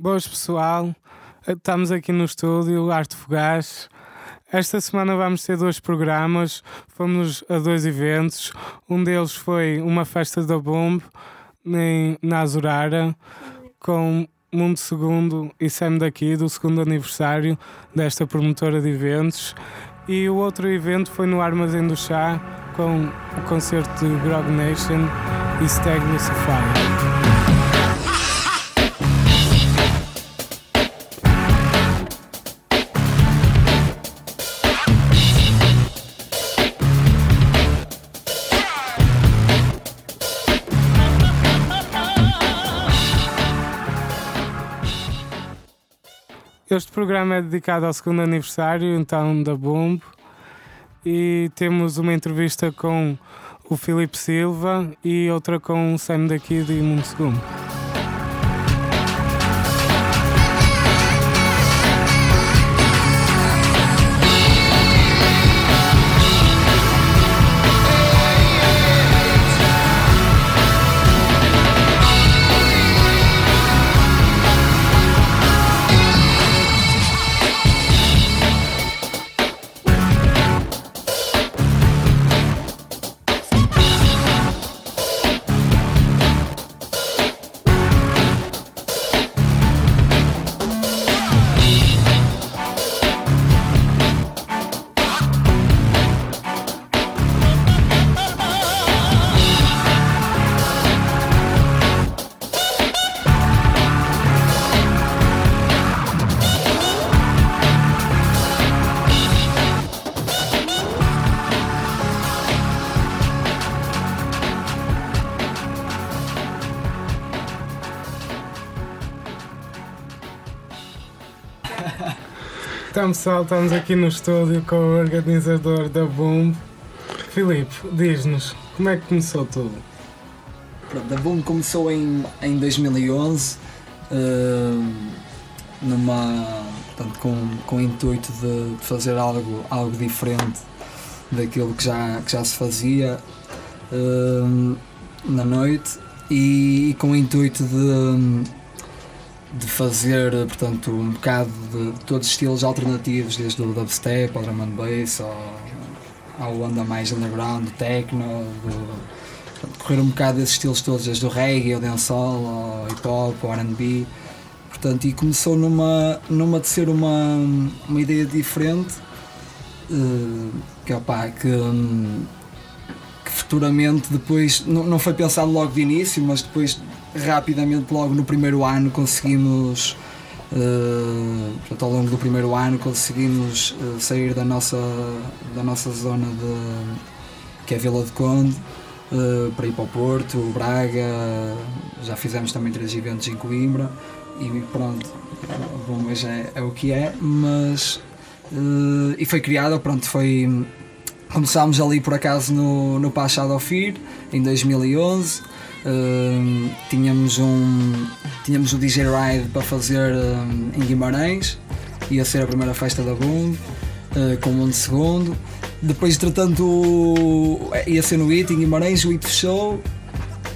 Boas pessoal, estamos aqui no estúdio Arte Fogás. Esta semana vamos ter dois programas, fomos a dois eventos. Um deles foi uma festa da Bomb em, na Azurara com Mundo Segundo e Sam daqui, do segundo aniversário desta promotora de eventos. E o outro evento foi no Armazém do Chá com o concerto de Grog Nation e Stag Lucifer. Este programa é dedicado ao segundo aniversário então da Bombo e temos uma entrevista com o Filipe Silva e outra com o Sam daqui de Mundo Segundo. Então pessoal, estamos aqui no estúdio com o organizador da Boom. Filipe, diz-nos, como é que começou tudo? Pronto, a Boom começou em, em 2011, uh, numa, portanto, com, com o intuito de, de, fazer algo, algo diferente daquilo que já, que já se fazia uh, na noite e, e, com o intuito de de fazer portanto, um bocado de, todos os estilos alternativos, desde o dubstep ao drum and bass, ao, ao onda mais underground, do techno, do, correr um bocado desses estilos todos, desde o reggae, ao dancehall, ao hip hop, ao R&B. Portanto, e começou numa, numa de ser uma, uma ideia diferente, uh, que, opa, que, um, que futuramente depois, não, não foi pensado logo de início, mas depois rapidamente, logo no primeiro ano, conseguimos, uh, portanto, ao longo do primeiro ano, conseguimos uh, sair da nossa, da nossa zona de, que é Vila de Conde, uh, para ir para o Porto, Braga, já fizemos também três eventos em Coimbra e pronto, bom, mas é, é o que é, mas e foi criada, pronto, foi começámos ali por acaso no, no Pachado of Fear em 2011 Uh, tínhamos um tínhamos o DJ Ride para fazer uh, em Guimarães. Ia ser a primeira festa da Boom uh, com o Mundo Segundo. Depois entretanto ia ser no IT em Guimarães o IT fechou.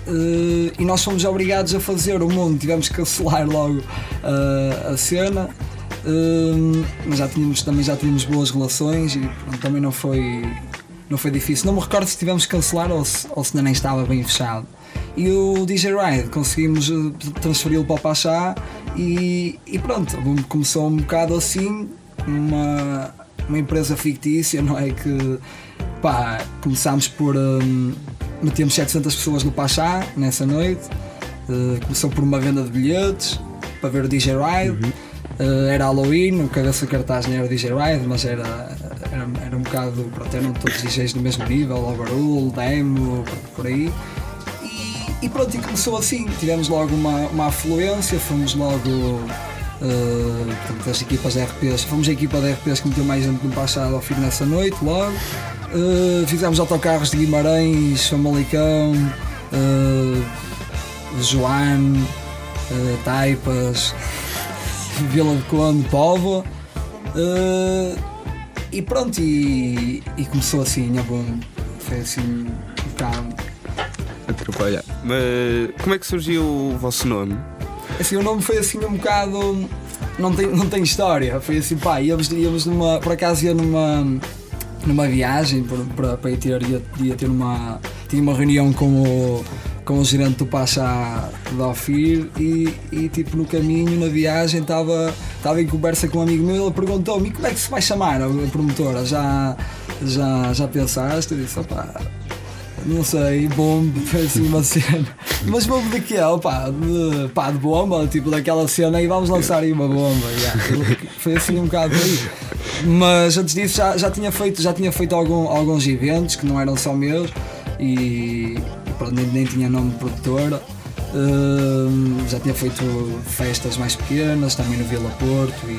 Uh, e nós fomos obrigados a fazer o mundo, tivemos que cancelar logo uh, a cena, uh, mas já tínhamos, também já tínhamos boas relações e pronto, também não foi, não foi difícil. Não me recordo se tivemos que cancelar ou se, ou se ainda nem estava bem fechado e o DJ Ride conseguimos eh, transferi-lo para o Pachá e, e pronto, começou um bocado assim, uma, uma empresa fictícia, não é? Que pá, começámos por. Um, metemos 700 pessoas no Pachá nessa noite, uh, começou por uma venda de bilhetes para ver o DJ Ride. Uhum. Uh, era Halloween, o cabeça cartaz não era o DJ Ride, mas era, era, era um bocado. Pronto, eram todos DJs do mesmo nível, Overrule, Demo, por aí. E pronto, e começou assim. Tivemos logo uma, uma afluência, fomos logo. Uh, portanto, as equipas de RPs, fomos a equipa de RPs que meteu mais gente no passado ao fim nessa noite, logo. Uh, fizemos autocarros de Guimarães, Famalicão, uh, uh, Taipas, Vila de Conde, Póvoa. Uh, e pronto, e, e começou assim, bom. Foi assim bocado atrapalhar. Mas como é que surgiu o vosso nome? assim, o nome foi assim um bocado. Não tem, não tem história. Foi assim, pá, íamos, íamos numa. Por acaso ia numa. numa viagem para, para ir ter, ia, ia ter uma. tinha uma reunião com o com o gerente do Pachá da Ofir e, e tipo no caminho, na viagem, estava em conversa com um amigo meu ele perguntou-me como é que se vai chamar a promotora? Já, já, já pensaste? Eu disse, opá, não sei, bomba, foi assim uma cena. Mas bomba de quê? Opa, de, pá, de bomba, tipo daquela cena e vamos lançar aí uma bomba. Yeah. Foi assim um bocado aí. Mas antes disso já, já tinha feito, já tinha feito algum, alguns eventos que não eram só meus e, nem, nem tinha nome de produtora. Uh, já tinha feito festas mais pequenas, também no Vila Porto e,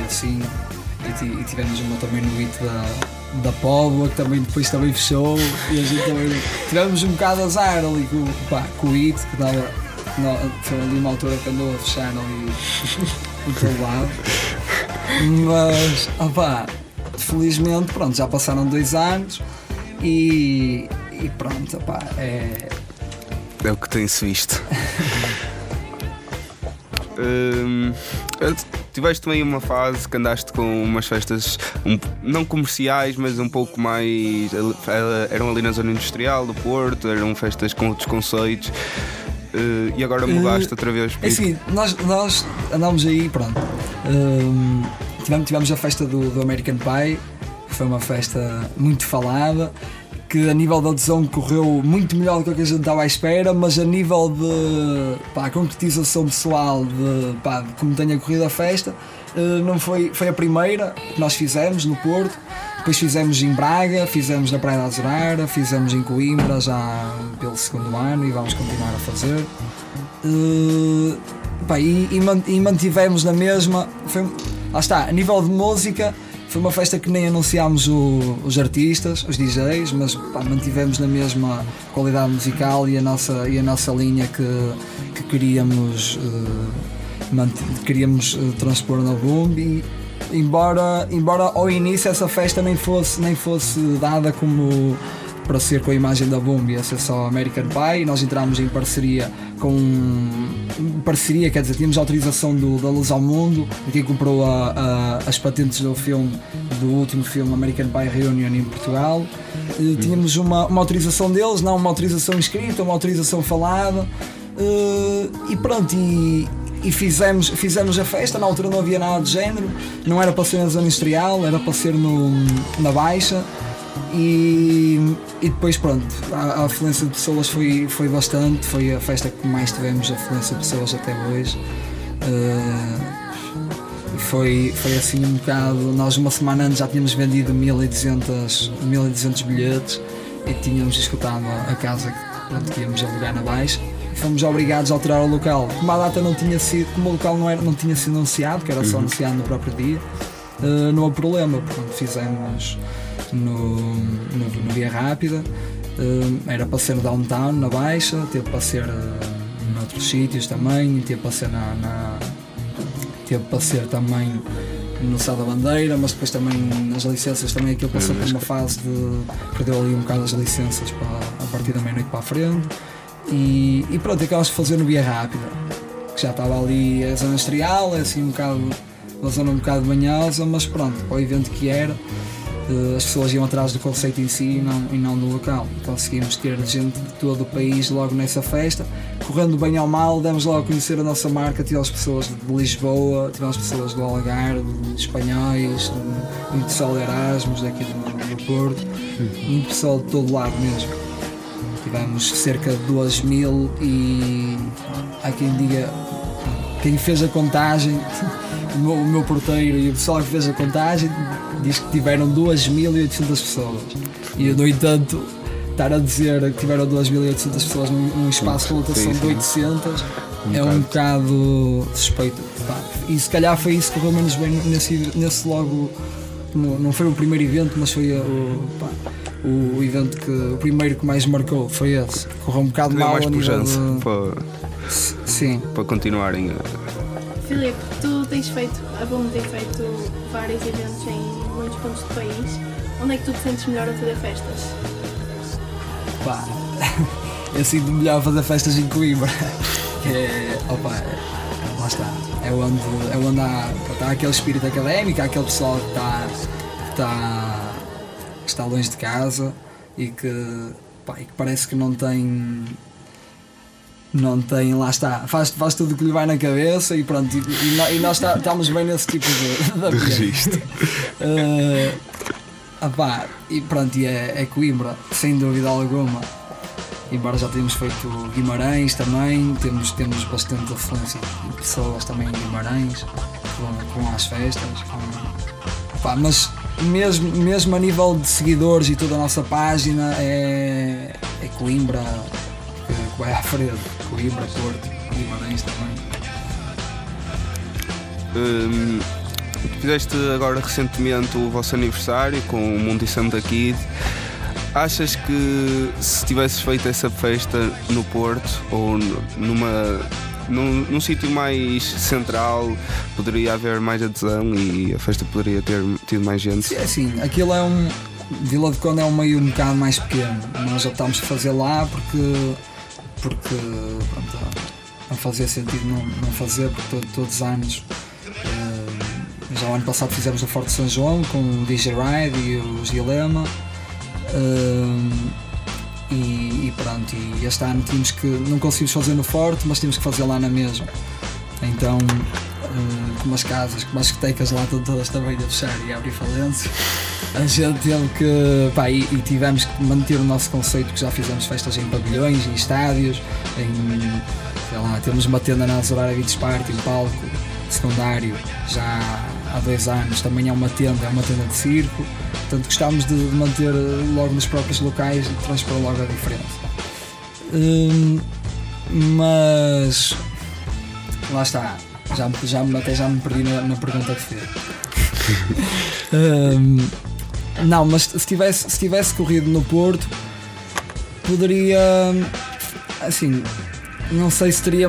e assim. E, e, tivemos uma também no IT da, da Póvoa, que também depois também fechou. E a gente também tivemos um bocado azar ali com, pá, com o IT, que dava, foi ali uma altura que andou a fechar ali do teu lado. Mas, opá, felizmente, pronto, já passaram dois anos e, e pronto, é. É o que tem-se visto. hum, tiveste também uma fase que andaste com umas festas um, não comerciais, mas um pouco mais. eram ali na zona industrial do Porto, eram festas com outros conceitos. Uh, e agora mudaste uh, outra vez. É assim, nós, nós andámos aí, pronto. Uh, tivemos, tivemos a festa do, do American Pie, que foi uma festa muito falada que a nível da adesão correu muito melhor do que a gente estava à espera, mas a nível de pá, concretização pessoal de, pá, de como tenha corrido a festa, eh, não foi, foi a primeira que nós fizemos no Porto. Depois fizemos em Braga, fizemos na Praia da Azurara, fizemos em Coimbra já pelo segundo ano e vamos continuar a fazer. Uh, pá, e, e, mantivemos na mesma. Foi, lá está, a nível de música, foi uma festa que nem anunciámos o, os artistas, os DJs, mas pá, mantivemos na mesma qualidade musical e a nossa, e a nossa linha que, que queríamos, uh, queríamos uh, transpor na Boom. E, embora, embora ao início essa festa nem fosse, nem fosse dada como para ser com a imagem da Boom ia ser só American Pie. Nós entramos em parceria com. Parceria, quer dizer, tínhamos autorização do, da Luz ao Mundo, de quem comprou a, a, as patentes do filme, do último filme American Pie Reunion em Portugal. E, tínhamos uma, uma autorização deles, não uma autorização escrita, uma autorização falada. Uh, e pronto, e, e fizemos, fizemos a festa. Na altura não havia nada de género, não era para ser na zona industrial, era para ser no, na Baixa. E, e depois, pronto, a, a, afluência de pessoas foi, foi bastante. Foi a festa que mais tivemos afluência de pessoas até hoje. Uh, foi, foi assim um bocado. Nós, uma semana antes, já tínhamos vendido 1200, 1200 bilhetes e tínhamos escutado a casa que, pronto, que íamos alugar na Baixa. E fomos obrigados a alterar o local. Como a data não tinha sido, como o local não, era, não tinha sido anunciado, que era só uhum. anunciado no próprio dia, uh, não há problema. Portanto, fizemos no, no, no Via Rápida. Uh, era para ser downtown, na Baixa, teve para ser uh, noutros sítios também, teve para ser na, na teve para ser também no Sá da Bandeira, mas depois também nas licenças também aquilo passou por uma fase de perdeu ali um bocado as licenças para, a partir da meia-noite para a frente e, e pronto, acabamos de fazer no Via Rápida, que já estava ali a zona industrial, é assim um bocado uma zona um bocado banhosa, mas pronto, para o evento que era as pessoas iam atrás do conceito em si e não, e não do local. Conseguimos ter gente de todo o país logo nessa festa. Correndo bem ao mal, demos logo a conhecer a nossa marca. Tivemos pessoas de Lisboa, tivemos pessoas do Algarve, espanhóis, muito pessoal de Erasmus, daqui do, do Porto, muito pessoal de todo lado mesmo. Tivemos cerca de 2 mil e há quem diga, quem fez a contagem, o meu, o meu porteiro e o pessoal que fez a contagem diz que tiveram 2.800 pessoas. E no entanto, estar a dizer que tiveram 2.800 pessoas num, num espaço de lotação de 800 um é um bocado suspeito. Pá. E se calhar foi isso que pelo menos bem nesse, nesse logo. Não foi o primeiro evento, mas foi o, pá, o evento que. O primeiro que mais marcou foi esse. Correu um bocado mal mais a nível de... para, Sim. para continuarem. Filipe, tu tens feito, a Boom tem feito vários eventos em muitos pontos do país. Onde é que tu te sentes melhor a fazer festas? Pá, eu sinto melhor a fazer festas em Coimbra. é, opa, lá está, é onde, é onde há, está aquele espírito académico, há aquele pessoal que está, que está, está longe de casa e que, pá, e que parece que não tem não tem, lá está, faz, faz tudo o que lhe vai na cabeça e pronto, e, e e nós tá- estamos bem nesse tipo de, de. Registro. Eh, ah pá, e pronto, e é, é Coimbra, sem dúvida alguma. Embora já tenhamos feito Guimarães também, temos, temos bastante afluência de pessoas também em Guimarães, com, as festas. Com, pá, mas mesmo, mesmo a nível de seguidores e toda a nossa página é, é Coimbra que, vai à frente. Coimbra, Porto, Guimarães também. Hum, fizeste agora recentemente o vosso aniversário com o Mundo e Santa Kid. Achas que se tivesses feito essa festa no Porto ou numa num, num sítio mais central poderia haver mais adesão e a festa poderia ter tido mais gente? Sim, assim, aquilo é um. Vila de Conde é um meio um bocado mais pequeno. Nós optámos por fazer lá porque. Porque. Pronto, não fazia sentido não, não fazer, porque to- todos os anos. eh, já o ano passado fizemos o Forte São João com o DJ Ride e os Dilema. eh, e, e pronto, e este ano tínhamos que. não conseguimos fazer no Forte, mas tínhamos que fazer lá na mesma. Então, eh, como as casas, como as discotecas lá estão todas também a fechar e a abrir falência, a gente teve que. Pá, e, e tivemos que manter o nosso conceito, que já fizemos festas em pavilhões, em estádios, em. sei lá, temos uma tenda na Azurar Beach Party, um palco secundário, já há dois anos, também é uma tenda, é uma tenda de circo, portanto gostámos de manter eh, logo nos próprios locais e transpor logo a diferença. Hum, mas lá está, já, já, até já me perdi na, na pergunta que fez. Hum, não, mas se tivesse, se tivesse corrido no Porto, poderia. Assim, não sei se teria.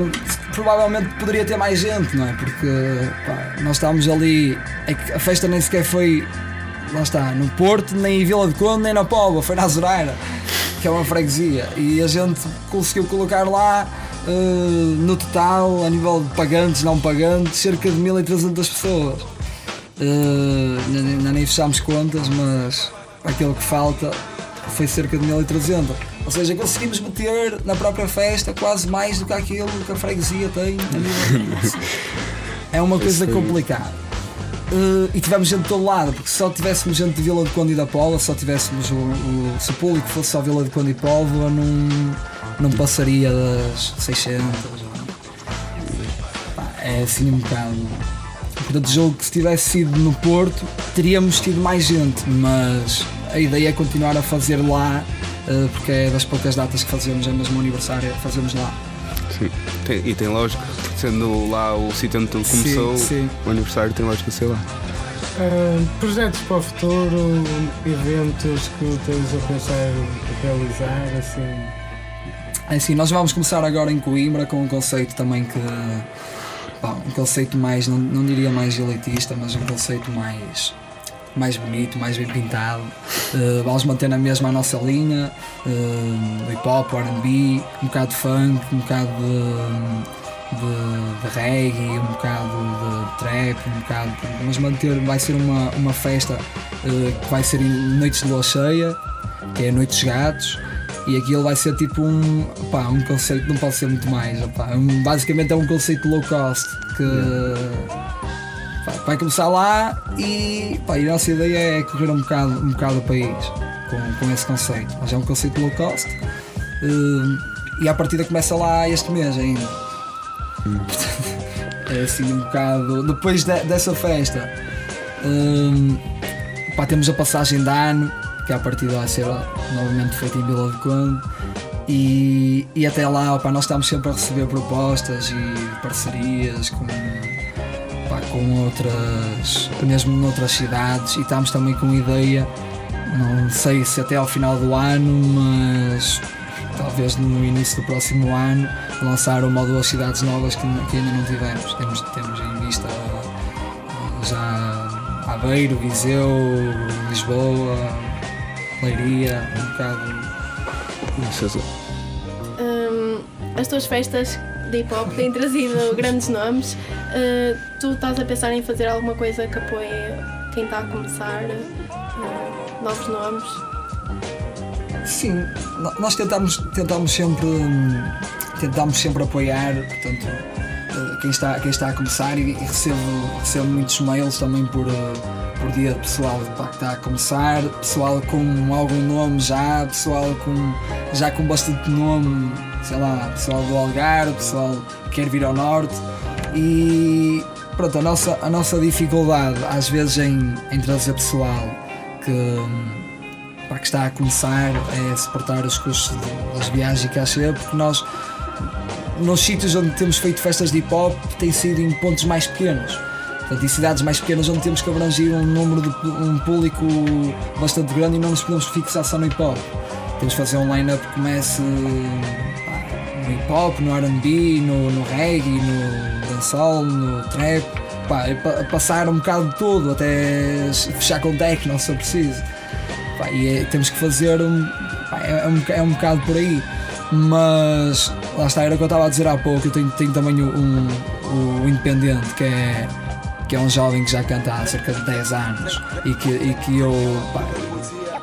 Provavelmente poderia ter mais gente, não é? Porque pá, nós estávamos ali. É que a festa nem sequer foi. Lá está, no Porto, nem em Vila de Conde, nem na Póvoa, foi na Azureira, que é uma freguesia. E a gente conseguiu colocar lá, eh, no total, a nível de pagantes, não pagantes, cerca de 1300 pessoas. Ainda nem- fechámos contas, mas aquilo que falta foi cerca de 1300. Ou seja, conseguimos meter na própria festa quase mais do que aquilo que a freguesia tem. É uma coisa complicada. Eh, e tivemos gente de todo lado, porque se só tivéssemos gente de Vila de Conde e da Póvoa, só tivéssemos o, o, se o público fosse só Vila de Conde e Póvoa, não, não passaria das 600. Pá, é assim um bocado. Portanto, jogo que se tivesse sido no Porto, teríamos tido mais gente, mas a ideia é continuar a fazer lá, eh, porque é das poucas datas que fazemos, é mesmo o aniversário, fazemos lá. Sim. Tem- e tem lógica, sendo lá o sítio onde tudo começou, Sim, sim. o aniversário tem lógica ser lá. Ah, projetos para o futuro, eventos que tens a pensar realizar, assim. Assim, nós vamos começar agora em Coimbra com um conceito também que. um conceito mais, não, não diria mais elitista, mas um conceito mais. mais bonito, mais bem pintado. Eh, vamos manter na mesma a nossa linha, eh, hip hop, RB, um bocado de funk, um bocado de, de, de reggae, um bocado de trap, um bocado. de- mas manter, vai ser uma, uma festa eh, que vai ser em noites de lua cheia, que é a Noite dos Gatos. E aquilo vai ser tipo um, pá, um conceito, não pode ser muito mais. opá, é um- basicamente é um conceito low cost que pá, vai começar lá e, pá, e a nossa ideia é correr um bocado, um bocado o país com, com esse conceito. Mas é um conceito low cost hum, e a partida começa lá este mês ainda. é assim um bocado. Depois de- dessa festa hum, pá, temos a passagem de ano, que a partida vai ser novamente feita em Vila de Conde. E, e até lá opá, nós estamos sempre a receber propostas e parcerias com, pá, com outras, mesmo noutras cidades e estamos também com ideia, não sei se até ao final do ano, mas talvez no início do próximo ano, lançar uma ou duas cidades novas que, que ainda não tivemos. Temos, temos em vista eh, já Aveiro, Viseu, Lisboa, Leiria, um bocado. Isso é- Hum, as tuas festas de hip hop, têm trazido grandes nomes. Uh, tu estás a pensar em fazer alguma coisa que apoie quem está a começar? Uh, novos nomes? Sim, nós tentamos, tentamos sempre hum, tentamos sempre apoiar, portanto, uh, quem está, quem está a começar e, e recebo, recebo muitos mails também por, por dia de pessoal que está a começar, pessoal com algum nome já, pessoal com, já com bastante nome, sei lá, pessoal do Algarve, pessoal que quer vir ao Norte e pronto, a nossa, a nossa dificuldade às vezes em, em trazer pessoal que, para que está a começar é suportar os custos das viagens e cachê, porque nós nos sítios onde temos feito festas de hip hop tem sido em pontos mais pequenos. Portanto, em cidades mais pequenas onde temos que abranger um número de um público bastante grande e não nos podemos fixar só no hip hop. Temos que fazer um line-up que comece no hip hop, no RB, no, no reggae, no dancehall, no trap, pá, passar um bocado de tudo, até fechar com techno se eu preciso. Pá, e é, temos que fazer um, é, é, um, é um bocado por aí. Mas lá está, era o que eu estava a dizer há pouco, eu tenho, tenho também o, um, o Independente, que é que é um jovem que já canta há cerca de 10 anos e que, e que, eu, pá,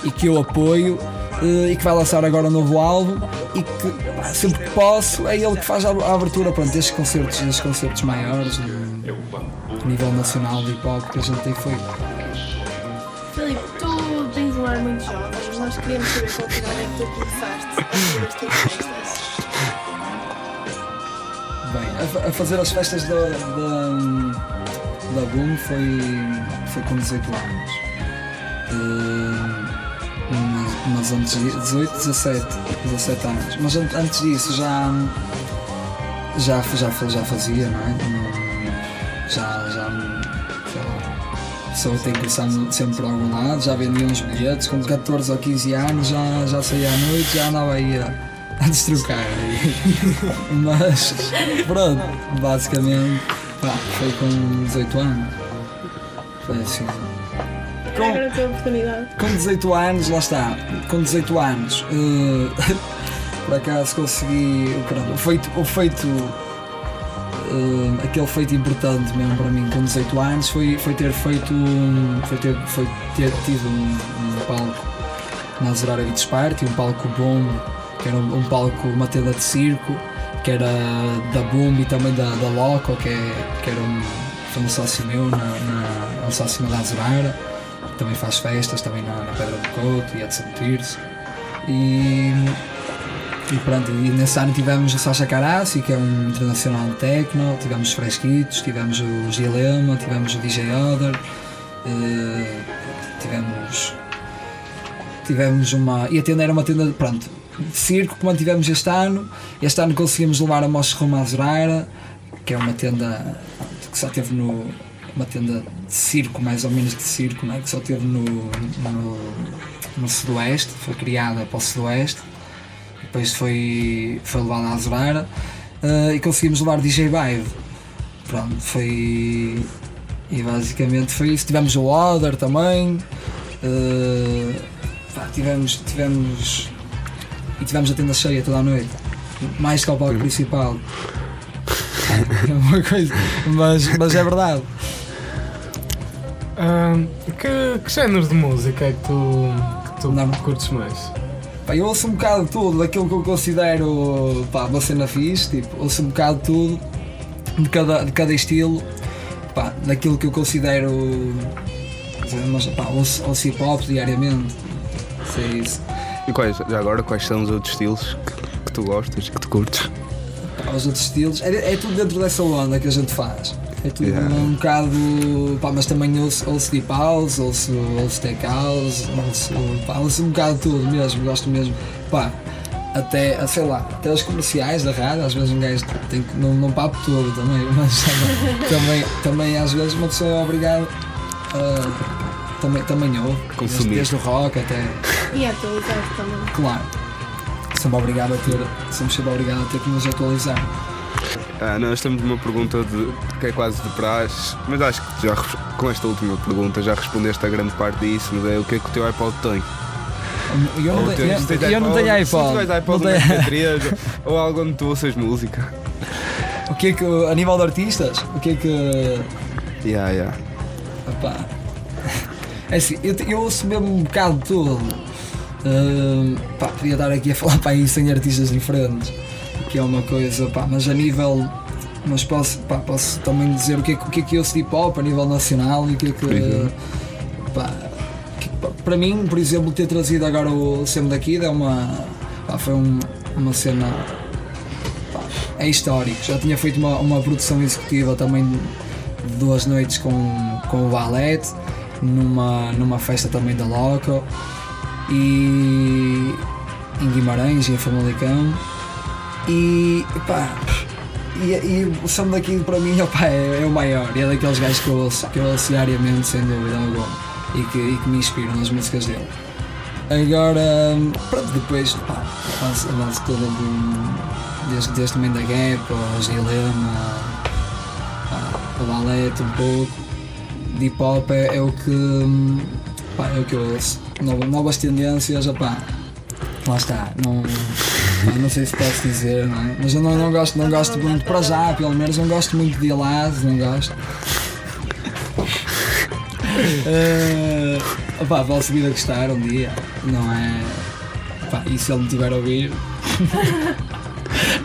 e que eu apoio eh, e que vai lançar agora um novo álbum e que pá, sempre que posso é ele que faz a abertura pronto, destes concertos, destes concertos maiores a nível nacional de hip hop que a gente tem feito. Filipe, tu tens um ar muito jovem, nós queríamos saber qual é que tu começaste a fazer as tuas festas. Bem, a, a fazer as festas da, da da Boom foi, foi com 18 anos. Uh, mas, antes de 18, 17, 17 anos. Mas antes disso já já, já, já fazia, não é? Já, já sei lá, a tem que começar sempre por algum lado, já vendia uns bilhetes, com 14 ou 15 anos já, já saía à noite, já andava aí a, a destrocar. Mas pronto, basicamente Pá, foi com 18 anos. Foi assim. Com, Agora a tua oportunidade. Com 18 anos, lá está. Com 18 anos, uh, por acaso consegui. Pronto, o feito. O feito uh, aquele feito importante mesmo para mim com 18 anos foi, foi ter feito. Foi ter, foi ter tido um, um palco na Zerara Beach Party, um palco bom, que era um, um palco, uma tenda de circo que era da Boom e também da, da Loco, que, é, que era um, foi um sócio meu, na, na, um sócio da Azurara, que também faz festas também na, na Pedra do Couto e etc. Tirso. E, e pronto, e nesse ano tivemos o Sasha Carassi, que é um internacional de techno, tivemos os Fresquitos, tivemos o Gilema, tivemos o DJ Other, uh, tivemos tivemos uma. E a tenda era uma tenda, pronto, de circo que mantivemos este ano. Este ano conseguimos levar a Mostra Roma Azureira, que é uma tenda que só teve no. uma tenda de circo, mais ou menos de circo, né? que só teve no, no, no Sudoeste, foi criada para o Sudoeste, depois foi, foi levada à Azureira uh, e conseguimos levar DJ Vibe. Pronto, foi. E basicamente foi isso. Tivemos o Other também. Uh, tivemos, tivemos e tivemos a tenda cheia toda a noite, mais que ao palco principal. É uma coisa, mas, mas é verdade. Uh, que, que géneros de música é que tu, que tu Não. curtes mais? Pá, eu ouço um bocado de tudo, daquilo que eu considero pá, uma cena fixe, tipo, ouço um bocado de tudo, de cada, de cada estilo, pá, daquilo que eu considero. Mas, pá, ouço, ouço hip hop diariamente. Sei isso. E quais, já agora, quais são os outros estilos que, que tu gostas, que tu curtes? Os outros estilos, é, é, tudo dentro dessa onda que a gente faz. É tudo yeah. um bocado. Pá, mas também ouço, ouço deep house, ouço, ouço tech house, ouço, pá, ouço um bocado tudo mesmo, gosto mesmo. Pá, até, sei lá, até os comerciais da rádio, às vezes um gajo tem que. não, não papo todo também, mas também, também às vezes uma pessoa é obrigada a também, também eu. Consumir. Desde, desde o rock até. E atualizar também. Claro. Sempre obrigado a ter, somos sempre obrigado a ter que nos atualizar. Ah, nós temos uma pergunta de, que é quase de praxe, mas acho que já com esta última pergunta já respondeste a grande parte disso, mas é o que é que o teu iPod tem? Eu não, tenho, eu, eu não tenho iPod. Se iPod não tenho... ou algo onde tu ouças música. O que é que. A nível de artistas, o que é que. Yeah, yeah. Opá. É assim, eu, eu ouço mesmo um bocado de tudo. Ahm, pá, podia estar aqui a falar para aí 100 artistas diferentes, que é uma coisa, pá, mas a nível. Mas posso, pá, posso também dizer o que, é, que- o que é que eu ouço de hip hop a nível nacional e o que é que. Pá, que- para mim, por exemplo, ter trazido agora o Sam da Kid é uma. Pá, foi um- uma cena. pá, é histórico. Já tinha feito uma, uma produção executiva também de duas noites com, com o Valete, numa, numa festa também da Loco e em Guimarães, em Famalicão. E pá, e, e o som daqui para mim opá, é, é o maior, e é daqueles gajos que eu ouço, que eu ouço diariamente, sem dúvida alguma, e que, e que me inspiram nas músicas dele. Agora, pronto, depois, a base, a base toda do. Desde, desde também da Gap, ao Gilema, o balete um pouco, de hip hop é, é o que. pá, é o que eu ouço. Novas, novas tendências, opá, lá está, não. pá, não sei se posso dizer, não é? Mas eu não, não gosto, não gosto muito, para já, pelo menos, não gosto muito de Elaz, não gosto. Eh, opá, posso vir a gostar um dia, não é? Opá, e se ele me tiver a ouvir,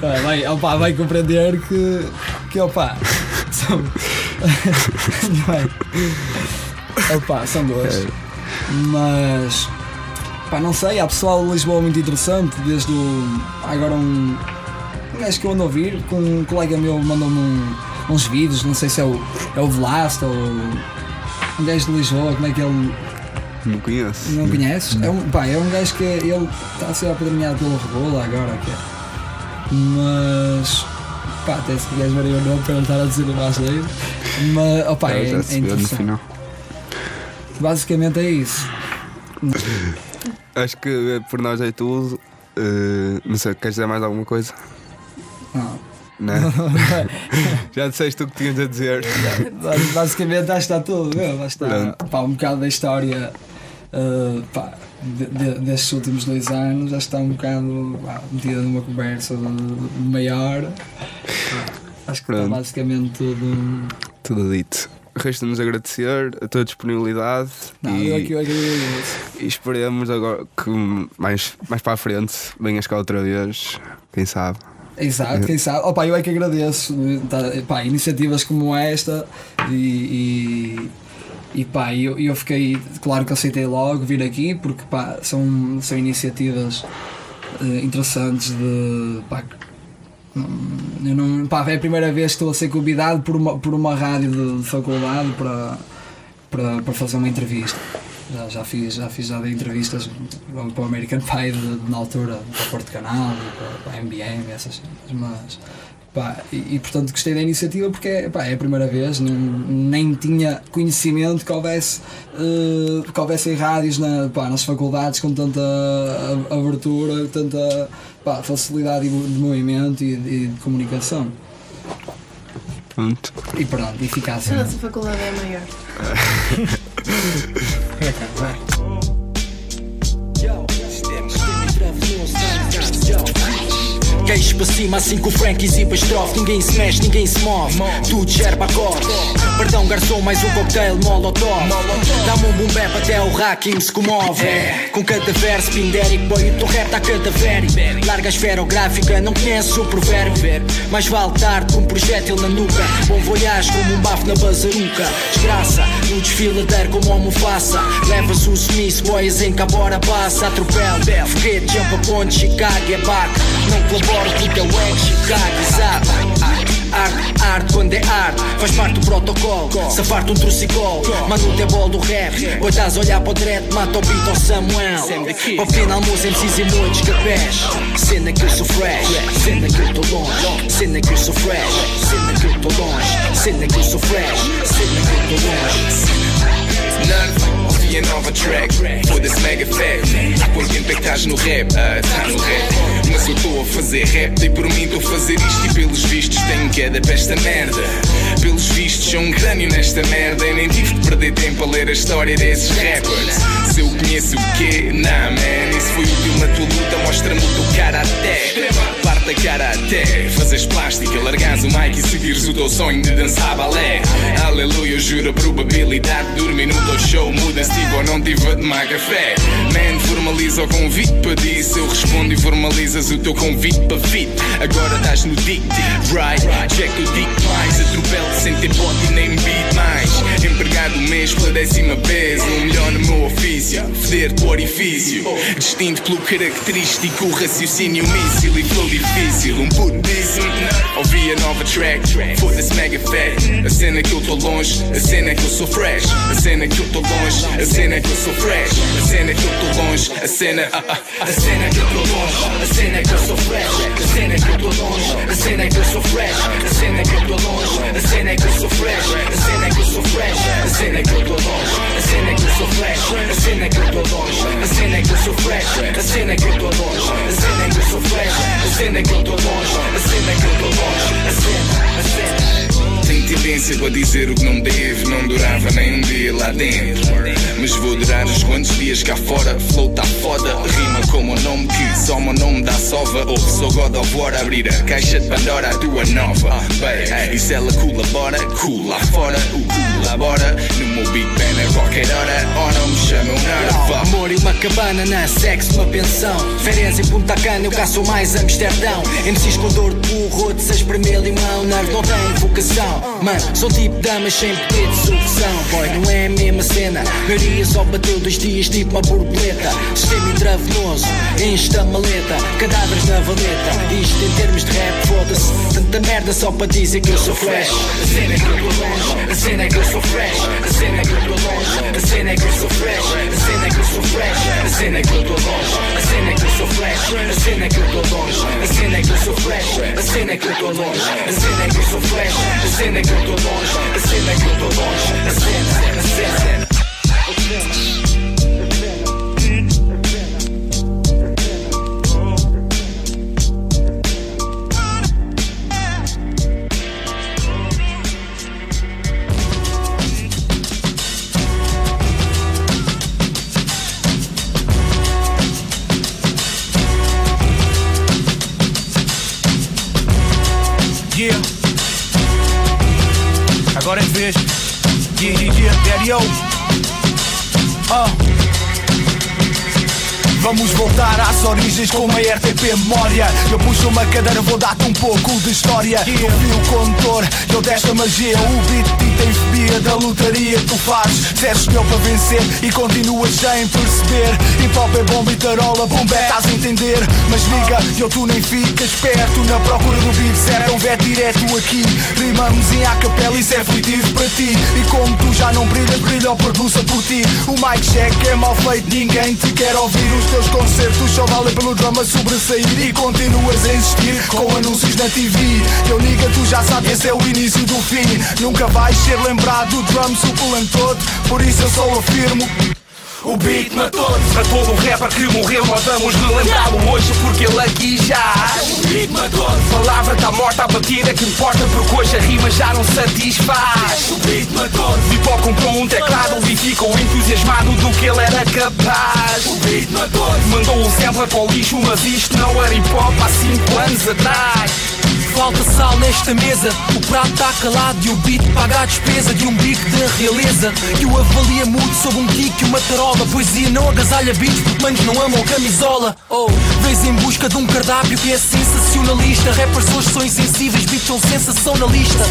Ah, vai, opá, vai compreender que, que opá, são. não é? Opá, são dois. Mas. Pá, não sei, há pessoal de Lisboa muito interessante, desde o. Agora um. Um gajo que eu ando a ouvir, com um colega meu mandou-me um- uns vídeos, não sei se é o, é o Vlasta ou. Um gajo de Lisboa, como é que ele. Não conheço. Não conheces? É um, pá, é um gajo que ele está a ser apadrinhado pelo Rebola agora, que é. Mas. pá, até se quiseres ver aí o nome para ele estar a dizer o brasileiro. Mas, opá, é, já é no final. Basicamente é isso. Acho que eh, por nós é tudo. Eh, não sei, queres dizer mais alguma coisa? Não. Não? Já disseste o que tinhas a dizer. Bas- Basicamente acho que está tudo, meu, está. Pá, um bocado da história uh, pá, de- de- destes últimos dois anos, já está um bocado pá, metida numa conversa maior. Acho que está basicamente tudo. Tudo dito. Resta-nos agradecer a tua disponibilidade Não, e, aqui eu agradeço. e esperemos agora que mais, mais para a frente venhas cá outra vez. Quem sabe? Exato, quem sabe. Opa, eu é que agradeço tá, pá, iniciativas como esta e, e, e pá, eu, eu fiquei, claro que aceitei logo vir aqui porque pá, são, são iniciativas eh, interessantes de pá, eu não, pá, é a primeira vez que estou a ser convidado por uma, por uma rádio de, de faculdade para, para, para fazer uma entrevista. Já, já fiz, já fiz já dei entrevistas para o American Pie de- de- na altura, para o Porto Canal, para, para a MBM, essas coisas, mas pá, e, e, portanto gostei da iniciativa porque pá, é a primeira vez, não, nem tinha conhecimento que houvesse, eh, que houvesse rádios na, pá, nas faculdades com tanta abertura, tanta pá, facilidade de movimento e de, e de comunicação. Pronto. E pronto, e fica A nossa faculdade é maior. Queixo para cima assim com o Frank e zipa estrofe Ninguém se mexe, ninguém se move. Tudo gerba acorde Perdão garçom, mais um cocktail molotov. Dá-me um boom bap até o hacking se comove. Com cada verso pindérico Boy, o teu rap tá cadavérico Larga esferográfica, não conheces o provérbio. Mais vale tarde com um projétil na nuca. Bom voyage como um bafo na bazaruca. Desgraça, no desfiladeiro como almofaça Levas o Smith, boias em que a bora passa. Atropelo, foguete, jump a ponte, Chicago é back. Não colaboro com o teu ex, exato Arte, arte, quando é arte Faz parte do protocolo Safar-te um trucicol Mano o bol do rap Pois estás a olhar para o dread Mata o beat ao Samuel. Ao final meus MCs e muitos capés Cena que eu sou fresh Cena que eu tô longe Cena que eu sou fresh Cena que eu tô longe Cena que eu sou fresh Cena que eu tô longe. Nerd, ouvi a nova track? Foda-se mega fat Há quanto tempo que estás no rap? Ah, tá no rap. Mas eu estou a fazer rap E por mim estou a fazer isto E pelos vistos tenho queda para esta merda Pelos vistos sou um crânio nesta merda E nem tive de perder tempo a ler a história desses rappers. Se eu conheço o quê? Nah man Isso foi útil na tua luta Mostra-me o teu cara até Malta cara Fazes plástica, largas o mic e seguires o teu sonho de dançar balé. Aleluia, juro a probabilidade de dormir no teu show Muda-se tipo ou não tive a tomar café. Man, formaliza o convite para disso Eu respondo e formalizas o teu convite para fit. Agora estás no dick, right? Check o dick mais. Atropelo sem ter e nem beat mais Empregado mês pela décima vez O melhor no meu ofício Feder do orifício Distinto pelo característico Raciocínio míssil e flow difícil Um puto disse-me Ouvi a nova track Foda-se mega fat A cena que eu tô longe A cena que eu sou fresh A cena que eu tô longe A cena que eu sou fresh A cena que eu tô longe A cena ah, ah, A cena que eu tô longe A cena que eu sou fresh A cena que eu tô longe A cena que eu sou fresh A cena que eu tô longe A cena que eu sou fresh A cena que eu sou fresh A cena que eu tô longe A cena que eu sou fresh A cena que eu tô longe A cena que tendência para dizer o que não devo Não durava nem um dia lá dentro. Mas vou durar os quantos dias cá fora. Flow tá foda, rima como o nome que só meu nome dá sova. Ouve sou God of War abrir a caixa de Pandora A tua nova, e se ela colabora Cool lá fora, o colabora. No meu Big Ben a qualquer hora Ou não me chamam nada, Amor e uma cabana na sexo, uma pensão. Férias em Punta Cana, eu caço mais Amsterdão. MCs com dor de burro, outros a espremer limão Nerd não tem vocação Mano, sou tipo damas sem poder de sucção Boy, não é a mesma cena Maria só bateu dois dias tipo uma borboleta Sistema intravenoso, enche a maleta Cadáveres na valeta Isto em termos de rap, foda-se Tanta merda só para dizer que eu sou fresh A cena é que eu tô longe A cena é que eu sou fresh A cena é que eu tô longe A cena é que eu sou fresh A cena é que eu sou fresh A cena é que eu tô longe A cena é que eu sou fresh A cena é que eu tô longe A cena é que eu sou fresh A cena é que eu tô longe A cena é que eu sou fresh A cena é que eu tô longe A cena Agora é vez. Yeah, yeah, yeah, daddy -o. Uh. Vamos voltar às origens com uma RTP memória. Eu puxo uma cadeira, vou dar-te um pouco de história. Eu fui o condutor, eu desta magia. O beat e tem fobia da lotaria Tu fazes, zero escolheu para vencer E continuas sem perceber. Hip hop é bomba e tarola, bomba é, estás a entender. Mas liga, eu tu nem ficas perto. Na procura do beat certo, um vet direto aqui. Rimamos em acapela, isso é aflitivo para ti. E como tu já não brilhas, brilha ou produza por ti. O mic check é mal feito, ninguém te quer ouvir. Os teus concertos só valem pelo drama sobressair E continuas a insistir com anúncios na TV Eu liga, tu já sabes, esse é o início do fim. Nunca vais ser lembrado do drum suplantou Por isso eu só afirmo o beat matou Para todo um rapper que morreu nós vamos relembrá-lo hoje porque ele aqui já O beat matou Palavra tá morta, a batida que importa porque hoje a rima já não satisfaz. O beat matou Vipó comprou um teclado e ficou entusiasmado do que ele era capaz. O beat matou Mandou um sample para o lixo mas isto não era hip hop há 5 anos atrás Falta sal nesta mesa, o prato está calado e o beat paga a despesa de um bico de realeza que o avalia muito sob um kick e uma tarola. Poesia não agasalha beats porque manos não amam camisola. Oh, vês em busca de um cardápio que é sensacionalista. Rappers hoje são insensíveis, beats são sensacionalista.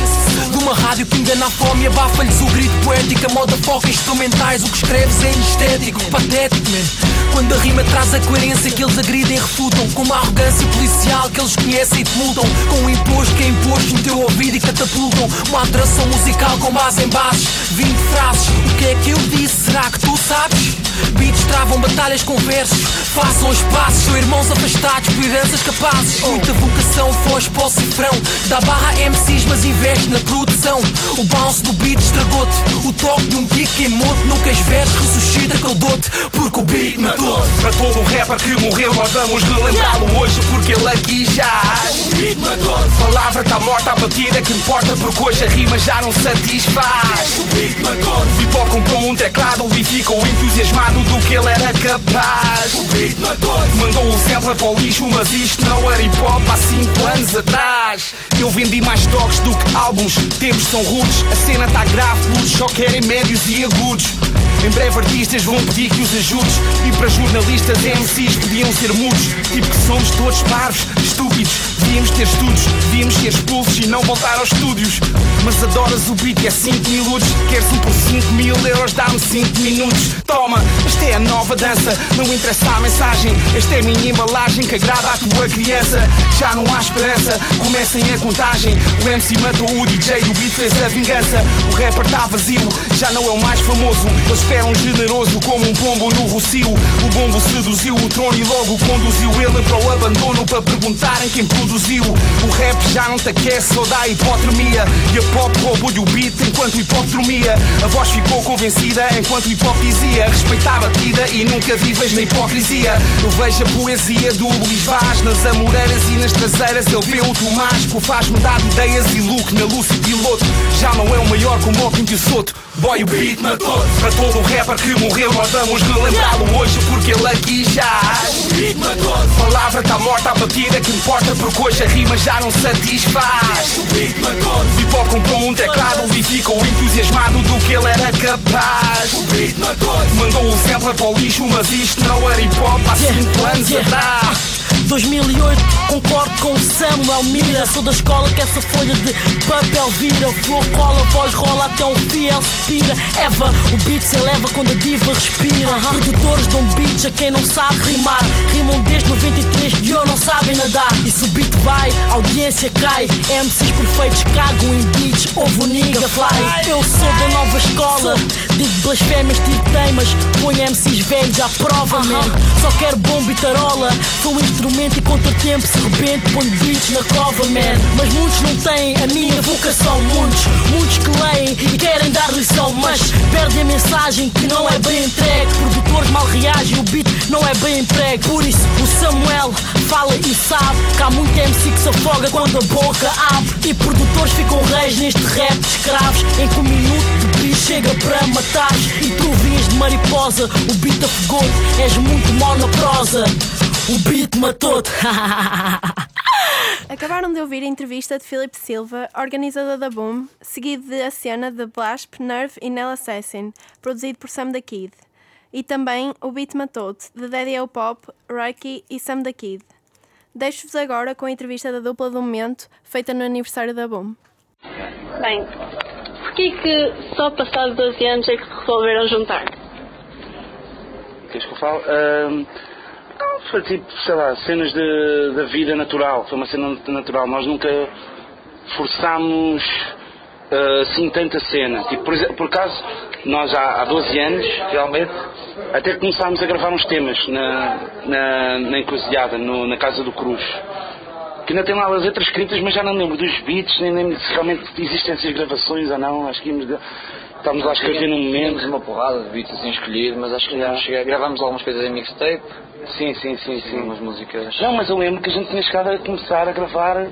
De uma rádio que engana a fome e abafa-lhes o grito poético. A moda foca instrumentais, o que escreves é estético, patético, man. Quando a rima traz a coerência que eles agridem e refutam, com uma arrogância policial que eles conhecem e te multam, com o imposto que é imposto no teu ouvido e catapultam, uma atração musical com base em bases, 20 frases. O que é que eu disse? Será que tu sabes? Beats travam batalhas com versos, façam os passos, são irmãos afastados por heranças capazes. Muita vocação, foge para o cifrão, dá barra MCs, mas investe na produção. O bounce do beat estragou-te, o toque de um kick queimou-te, nunca és versos, ressuscita que eu dou-te, porque o beat matou. Para todo um rapper que morreu nós vamos relembrá-lo hoje porque ele aqui já O beat matou Palavra tá morta, a batida que importa porque hoje a rima já não satisfaz O Vipó comprou um teclado e ficou entusiasmado do que ele era capaz O Mandou um sample para o lixo mas isto não era hip hop há 5 anos atrás. Eu vendi mais toques do que álbuns, tempos são rudes. A cena tá grave, só querem médios e agudos. Em breve artistas vão pedir que os ajudes. E para jornalistas MCs podiam ser mudos. Tipo que somos todos parvos, estúpidos. Devíamos ter estudos, devíamos ser expulsos E não voltar aos estúdios. Mas adoras o beat é 5 minutos. Queres um por 5 mil euros, dá-me 5 minutos. Toma, esta é a nova dança. Não interessa a mensagem. Esta é a minha embalagem que agrada à tua criança. Já não há esperança, comecem a contagem. O MC matou o DJ, o beat fez a vingança. O rapper tá vazio, já não é o mais famoso esperam generoso como um pombo no rocio. O bombo seduziu o trono e logo conduziu ele para o abandono Para perguntarem quem produziu. O rap já não te aquece, só dá hipotermia. E a pop roubou-lhe o beat enquanto hip-hop dormia A voz ficou convencida enquanto hip-hop dizia Respeita a batida e nunca vives na hipocrisia. Eu vejo a poesia do Luís Vaz Nas amoreiras e nas traseiras. Ele vê o Tomás faz mudar de ideias e look na luz e piloto. Já não é o maior como o Pinto Soto Boy, o beat matou Para todo o rapper que morreu Nós vamos relembrá-lo hoje porque ele aqui já matou Palavra tá morta, a batida que importa Porque hoje a rima já não satisfaz. O beat matou um teclado e ficou entusiasmado do que ele era capaz. Beat Mandou o sample para o lixo Mas isto não era hip-hop há 5 anos atrás 2008, concordo com o Samuel Mira. Sou da escola que essa folha de papel vira. Flor cola, voz rola até um fiel expira Eva, o beat se eleva quando a diva respira. Produtores dão beats a quem não sabe rimar. Rimam desde 93 e eu não sabem nadar. E se o beat vai, a audiência cai. MCs perfeitos cagam em beats, ovo o nigga fly. Eu sou da nova escola, digo blasfémias, tiro temas Põe MCs velhos à prova, man. Só quero bomba e tarola, sou um instrumento e contratempo Se rebento, põe beats na cova, man. Mas muitos não têm a minha vocação Muitos, muitos que leem e querem dar lição Mas perdem a mensagem que não é bem entregue. Produtores mal reagem, o beat não é bem emprego Por isso o Samuel fala e sabe Que há muito MC que se afoga quando a boca abre. E produtores ficam reis neste rap de escravos Em que um minuto de chega para matar E tu vinhas de mariposa, o beat afogou-te És muito mal na prosa o beat matou-te. Acabaram de ouvir a entrevista de Philip Silva, organizador da Boom, seguido de a cena de Blasp, Nerve e Nell Assassin, produzido por Sam da Kid. E também o Beat Matou-te, de Daddy O Pop, Rocky e Sam da Kid. Deixo-vos agora com a entrevista da dupla do momento, feita no aniversário da Boom. Bem, porquê que só passado 12 anos é que resolveram juntar? Queres que eu fale? Um, foi tipo, sei lá, cenas de, da vida natural. Foi uma cena natural. Nós nunca forçámos uh, assim tanta cena. Tipo, por, exemplo, por acaso, nós há, há 12 anos, realmente, até começámos a gravar uns temas na, na, na encruzilhada, no, na Casa do Cruz. Que ainda tem lá as letras escritas, mas já não lembro dos beats, nem lembro se realmente existem essas gravações ou não. Acho que íamos. Estávamos lá a escrever num momento. Uma porrada de beats assim escolhido, mas acho que yeah. chegar, gravámos algumas coisas em mixtape. Sim, sim, sim, sim. Umas músicas. Não, mas eu lembro que a gente tinha chegado a começar a gravar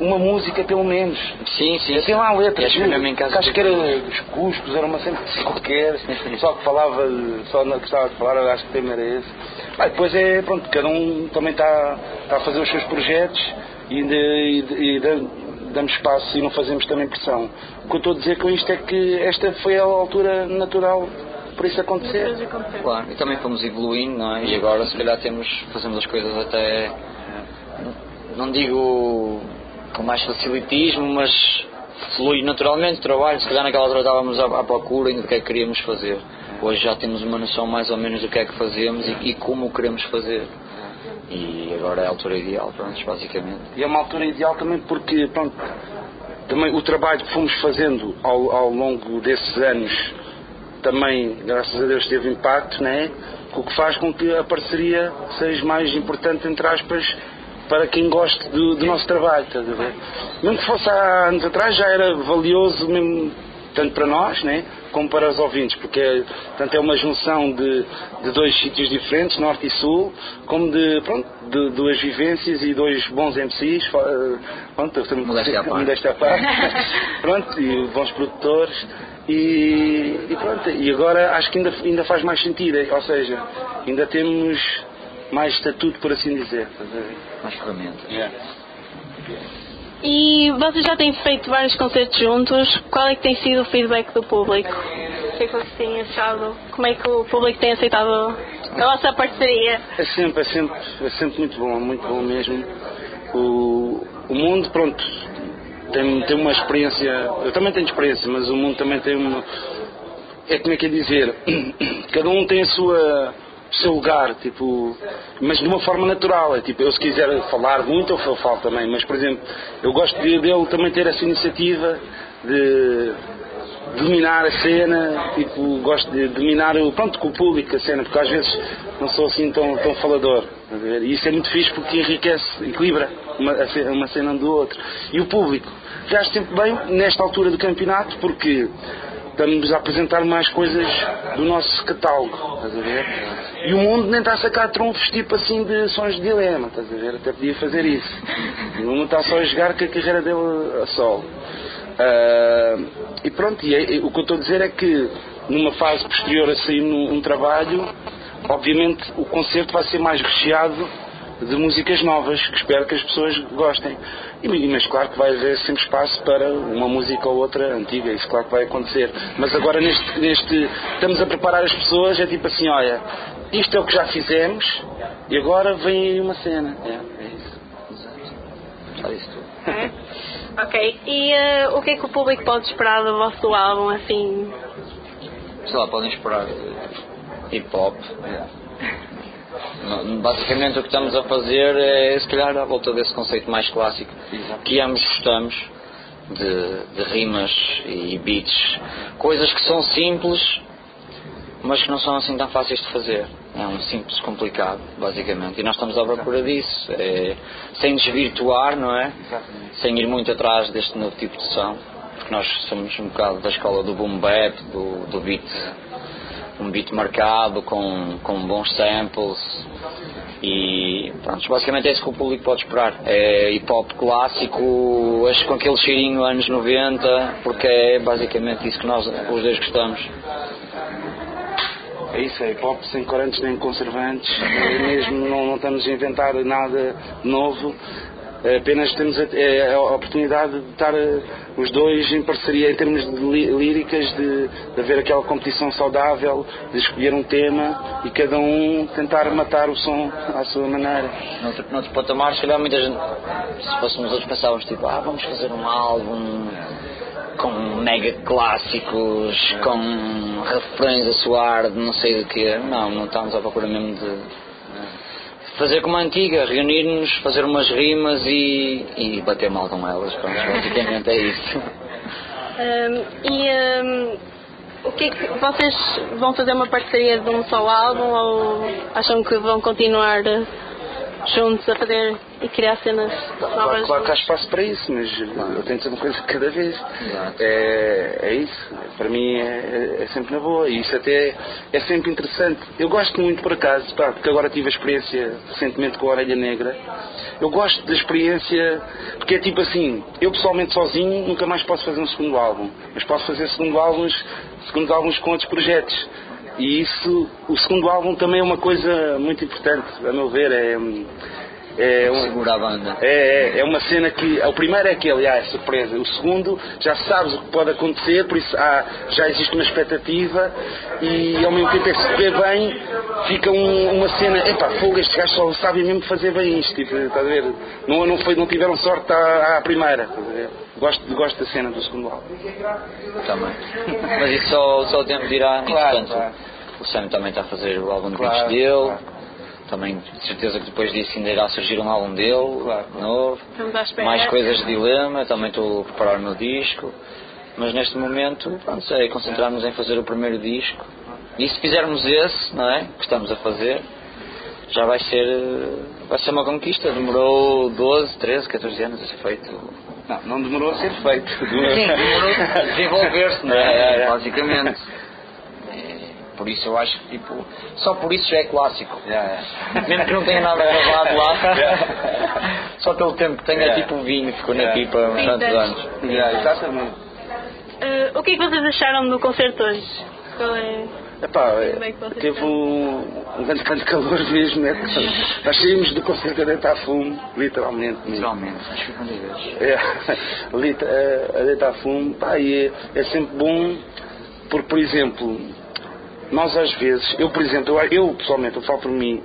uma música pelo menos. Sim, sim. Tem lá letras. Mesmo em casa. Acho que era os cuscos, era uma cena assim qualquer. só que falava, só não gostava de falar, acho que o tema era esse. Ah, depois é, pronto, cada um também está, está a fazer os seus projetos e, e, e damos espaço e não fazemos também pressão. O que eu estou a dizer com isto é que esta foi a altura natural para isso acontecer. Claro, e também fomos evoluindo, não é? E agora se calhar temos, fazemos as coisas até, não digo com mais facilitismo, mas flui naturalmente o trabalho. Se calhar naquela altura estávamos à, à procura ainda do que é que queríamos fazer. Hoje já temos uma noção mais ou menos do que é que fazemos e, e como queremos fazer. E agora é a altura ideal, pronto, basicamente. E é uma altura ideal também porque, pronto, também o trabalho que fomos fazendo ao, ao longo desses anos também, graças a Deus, teve impacto, né? o que faz com que a parceria seja mais importante, entre aspas, para quem gosta do, do nosso trabalho. Estás a ver? Mesmo que fosse há anos atrás, já era valioso, mesmo, tanto para nós, né? como para os ouvintes, porque tanto é uma junção de, de dois sítios diferentes, norte e sul, como de, pronto, de duas vivências e dois bons MCs, pronto, modéstia à parte, modéstia à parte pronto, e bons produtores. E, e, pronto, e agora acho que ainda, ainda faz mais sentido, ou seja, ainda temos mais estatuto, por assim dizer. Mais ferramentas. Yeah. E vocês já têm feito vários concertos juntos. Qual é que tem sido o feedback do público? O que é que vocês têm achado? Como é que o público tem aceitado a vossa parceria? É sempre, é sempre, é sempre muito bom, muito bom mesmo. O, o mundo, pronto, tem, tem uma experiência, eu também tenho experiência, mas o mundo também tem uma. É como é que é dizer? Cada um tem a sua o seu lugar, tipo, mas de uma forma natural. É tipo, eu se quiser falar muito, eu falo também, mas por exemplo, eu gosto de, dele também ter essa iniciativa de dominar a cena, tipo, gosto de dominar o, pronto, com o público a cena, porque às vezes não sou assim tão, tão falador. E isso é muito fixe porque enriquece, equilibra uma, uma cena do outro. E o público reage sempre bem nesta altura do campeonato porque estamos a apresentar mais coisas do nosso catálogo, estás a ver? E o mundo nem está a sacar trunfos tipo assim de sons de dilema, estás a ver? Até podia fazer isso. O mundo está só a jogar com a carreira dele a solo. Uh, e pronto, e, é, e, o que eu estou a dizer é que numa fase posterior a sair um trabalho, obviamente o concerto vai ser mais recheado de músicas novas, que espero que as pessoas gostem. E, mas claro que vai haver sempre espaço para uma música ou outra antiga, isso claro que vai acontecer. Mas agora neste, neste estamos a preparar as pessoas, é tipo assim, olha, isto é o que já fizemos e agora vem aí uma cena. É, é isso. Exato. isso tudo. É? Ok. E uh, o que é que o público pode esperar do vosso álbum, assim? Sei lá, podem esperar hip hop. Basicamente o que estamos a fazer é se calhar à volta desse conceito mais clássico que ambos gostamos de, de rimas e beats, coisas que são simples mas que não são assim tão fáceis de fazer. É um simples complicado, basicamente. E nós estamos à procura disso, é, sem desvirtuar, não é? Sem ir muito atrás deste novo tipo de som, porque nós somos um bocado da escola do boom bap, do, do beat, um beat marcado, com, com bons samples. E pronto, basicamente é isso que o público pode esperar. É hip hop clássico, acho com aquele cheirinho anos 90, porque é basicamente isso que nós os dois gostamos. É isso, é hip hop sem corantes nem conservantes, é mesmo não, não estamos a inventar nada novo, apenas temos a, é a, oportunidade de estar eh, os dois em parceria em termos de líricas, de, de haver aquela competição saudável, de escolher um tema e cada um tentar matar o som à sua maneira. Noutro, noutro patamar, se calhar muita gente, se fôssemos outros pensávamos tipo, ah, vamos fazer um álbum com mega clássicos, com refrões a soar de não sei do que. Não, não estamos à procura mesmo de fazer como a antiga, reunir-nos, fazer umas rimas e, e bater mal com elas. Pronto, basicamente é isso. Um, e um, o que é que vocês vão fazer uma parceria de um só álbum ou acham que vão continuar juntos a fazer e criar cenas novas. Claro, claro que há espaço para isso, mas eu tento ser uma coisa cada vez. É, é isso. Para mim é, é, sempre na boa e isso até é sempre interessante. Eu gosto muito por acaso, pá, porque agora tive a experiência recentemente com a Orelha Negra. Eu gosto da experiência porque é tipo assim, eu pessoalmente sozinho nunca mais posso fazer um segundo álbum, mas posso fazer segundo álbuns, segundos álbuns com outros projetos. E isso, o segundo álbum também é uma coisa muito importante, a meu ver. É, é um, Segura a banda. É, é, é, uma cena que. O primeiro é aquele, ah, é surpresa. O segundo, já sabes o que pode acontecer, por isso há, já existe uma expectativa e ao mesmo tempo é que se vê bem, fica um, uma cena, epá, fogo, estes gajos só sabem mesmo fazer bem isto. Tipo, estás a ver? Não, não, foi, não tiveram sorte à, à primeira, estás a ver? Gosto, gosto da cena do segundo álbum. Também. Mas isso só, só o tempo dirá. Claro, claro. O Sam também está a fazer o álbum de claro, dele. Claro também de certeza que depois disso ainda irá surgir um álbum dele, claro. novo, mais coisas de dilema, também estou a preparar o meu disco, mas neste momento pronto, é concentrarmos em fazer o primeiro disco e se fizermos esse, não é? Que estamos a fazer, já vai ser vai ser uma conquista, demorou 12, 13, 14 anos a ser feito. Não, não demorou a ser feito. Sim, demorou a desenvolver-se, não é? é, é. Basicamente. Por isso eu acho que tipo, só por isso já é clássico. Yeah, yeah. Mesmo que não tenha nada gravado lá, yeah. só pelo tempo que tenha tipo vinho, ficou na pipa há tantos anos. exatamente. Uh, o que é que vocês acharam do concerto hoje? Qual é Epá, é teve um, um grande, grande calor mesmo, né? Nós saímos do concerto a deitar fumo, literalmente. Literalmente, acho que. É, é, a deitar fumo, pá, e é, é sempre bom, porque, por exemplo, nós às vezes, eu, por exemplo, eu, eu pessoalmente, eu falo por mim,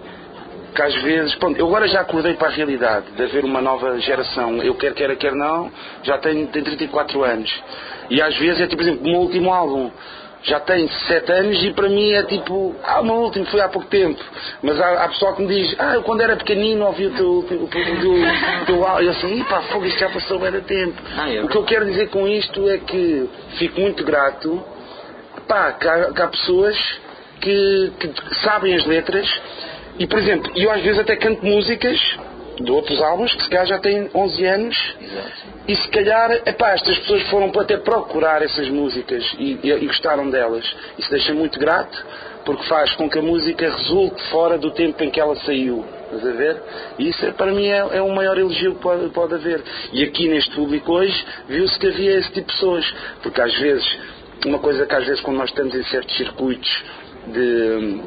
que às vezes, pronto, eu agora já acordei para a realidade de haver uma nova geração, eu quer queira, quer não, já tenho, tenho 34 anos, e às vezes é tipo, por exemplo, o meu último álbum, já tem 7 anos e para mim é tipo, ah, o meu último foi há pouco tempo. Mas há, há pessoal que me diz, ah, eu quando era pequenino ouvi o teu, o teu, o teu, o teu álbum. E eu assim, pá, fogo, isto já passou bem tempo. o que eu quero dizer com isto é que fico muito grato, pá, que há, que há pessoas que, que sabem as letras e, por exemplo, eu às vezes até canto músicas de outros álbuns que se calhar já têm 11 anos e se calhar, epá, estas pessoas foram para até procurar essas músicas e, e- e gostaram delas. Isso deixa muito grato porque faz com que a música resulte fora do tempo em que ela saiu. Estás a ver? E isso é, para mim é, é o maior elogio que pode, pode haver. E aqui neste público hoje viu-se que havia esse tipo de pessoas. Porque às vezes, uma coisa que às vezes quando nós estamos em certos circuitos de hum,